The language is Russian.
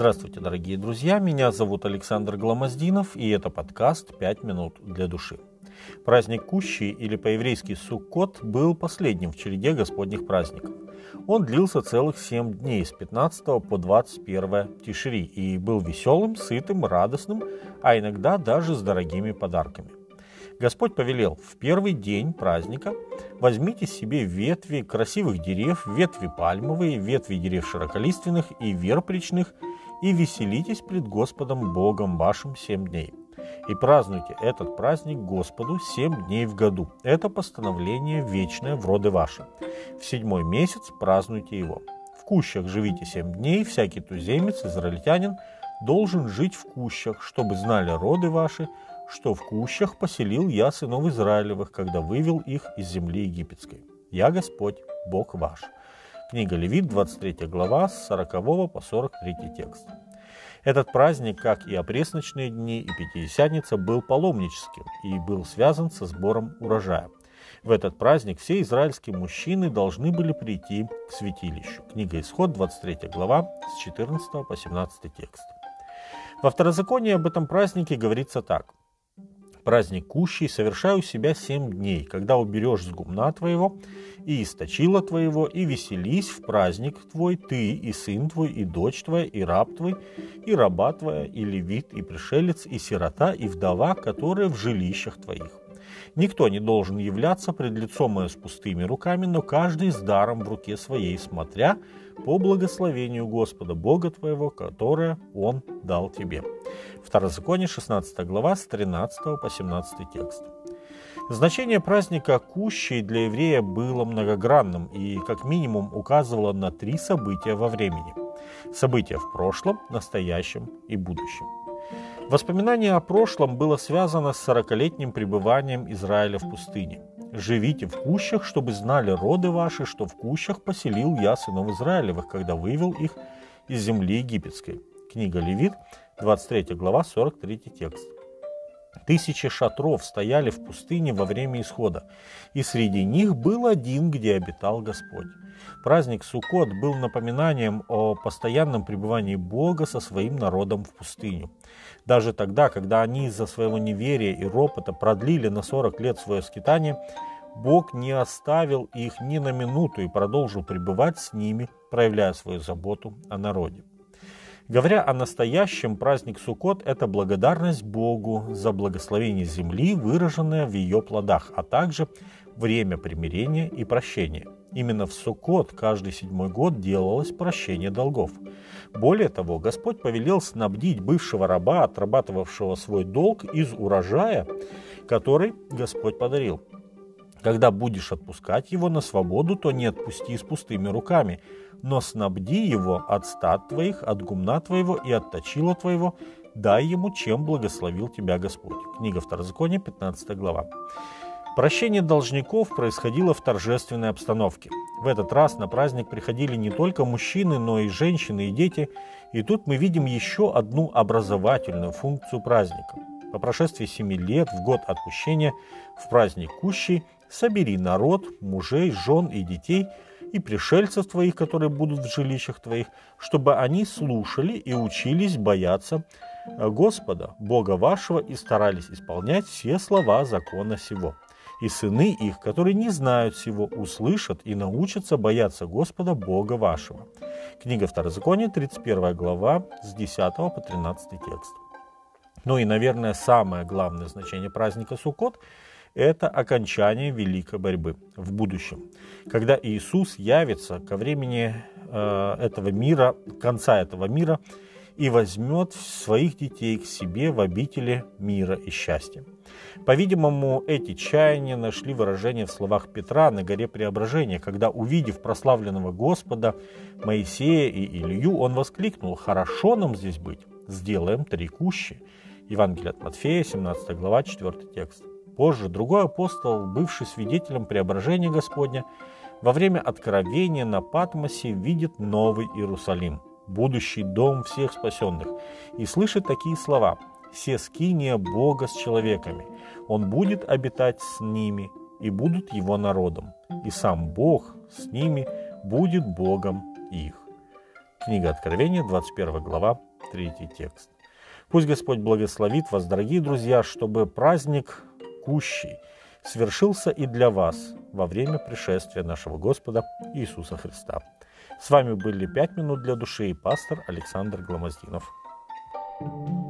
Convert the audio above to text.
Здравствуйте, дорогие друзья, меня зовут Александр Гламоздинов, и это подкаст «Пять минут для души». Праздник Кущи, или по-еврейски Суккот, был последним в череде Господних праздников. Он длился целых семь дней, с 15 по 21 Тишри, и был веселым, сытым, радостным, а иногда даже с дорогими подарками. Господь повелел, в первый день праздника возьмите себе ветви красивых дерев, ветви пальмовые, ветви дерев широколиственных и верпричных, и веселитесь пред Господом Богом вашим семь дней. И празднуйте этот праздник Господу семь дней в году. Это постановление вечное в роды ваши. В седьмой месяц празднуйте его. В кущах живите семь дней, всякий туземец, израильтянин, должен жить в кущах, чтобы знали роды ваши, что в кущах поселил я сынов Израилевых, когда вывел их из земли египетской. Я Господь, Бог ваш». Книга Левит, 23 глава, с 40 по 43 текст. Этот праздник, как и опресночные дни и Пятидесятница, был паломническим и был связан со сбором урожая. В этот праздник все израильские мужчины должны были прийти к святилищу. Книга Исход, 23 глава, с 14 по 17 текст. Во второзаконии об этом празднике говорится так праздник кущий совершаю у себя семь дней, когда уберешь с гумна твоего и источила твоего, и веселись в праздник твой ты, и сын твой, и дочь твоя, и раб твой, и раба твоя, и левит, и пришелец, и сирота, и вдова, которые в жилищах твоих. Никто не должен являться пред лицом мое с пустыми руками, но каждый с даром в руке своей, смотря по благословению Господа Бога твоего, которое Он дал тебе. Второзаконие, 16 глава, с 13 по 17 текст. Значение праздника Кущей для еврея было многогранным и как минимум указывало на три события во времени. События в прошлом, настоящем и будущем. Воспоминание о прошлом было связано с сорокалетним пребыванием Израиля в пустыне. «Живите в кущах, чтобы знали роды ваши, что в кущах поселил я сынов Израилевых, когда вывел их из земли египетской». Книга Левит, 23 глава, 43 текст. Тысячи шатров стояли в пустыне во время исхода, и среди них был один, где обитал Господь. Праздник Суккот был напоминанием о постоянном пребывании Бога со своим народом в пустыню. Даже тогда, когда они из-за своего неверия и ропота продлили на 40 лет свое скитание, Бог не оставил их ни на минуту и продолжил пребывать с ними, проявляя свою заботу о народе. Говоря о настоящем, праздник Суккот – это благодарность Богу за благословение земли, выраженное в ее плодах, а также время примирения и прощения. Именно в Суккот каждый седьмой год делалось прощение долгов. Более того, Господь повелел снабдить бывшего раба, отрабатывавшего свой долг из урожая, который Господь подарил. Когда будешь отпускать его на свободу, то не отпусти с пустыми руками, но снабди его от стад твоих, от гумна твоего и от точила твоего, дай ему, чем благословил тебя Господь. Книга Второзакония, 15 глава. Прощение должников происходило в торжественной обстановке. В этот раз на праздник приходили не только мужчины, но и женщины и дети, и тут мы видим еще одну образовательную функцию праздника. По прошествии семи лет в год отпущения в праздник Кущий собери народ, мужей, жен и детей и пришельцев твоих, которые будут в жилищах твоих, чтобы они слушали и учились бояться э, Господа, Бога вашего, и старались исполнять все слова закона сего. И сыны их, которые не знают всего, услышат и научатся бояться Господа, Бога вашего. Книга Второзакония, 31 глава, с 10 по 13 текст. Ну и, наверное, самое главное значение праздника Суккот – это окончание великой борьбы в будущем. Когда Иисус явится ко времени э, этого мира, конца этого мира, и возьмет своих детей к себе в обители мира и счастья. По-видимому, эти чаяния нашли выражение в словах Петра на горе Преображения, когда, увидев прославленного Господа, Моисея и Илью, он воскликнул «Хорошо нам здесь быть, сделаем три кущи». Евангелие от Матфея, 17 глава, 4 текст. Позже другой апостол, бывший свидетелем преображения Господня, во время откровения на Патмосе видит Новый Иерусалим, будущий дом всех спасенных, и слышит такие слова «Се скиния Бога с человеками, Он будет обитать с ними, и будут Его народом, и сам Бог с ними будет Богом их». Книга Откровения, 21 глава, третий текст. Пусть Господь благословит вас, дорогие друзья, чтобы праздник Кущий свершился и для вас во время пришествия нашего Господа Иисуса Христа. С вами были «Пять минут для души» и пастор Александр Гломоздинов. thank you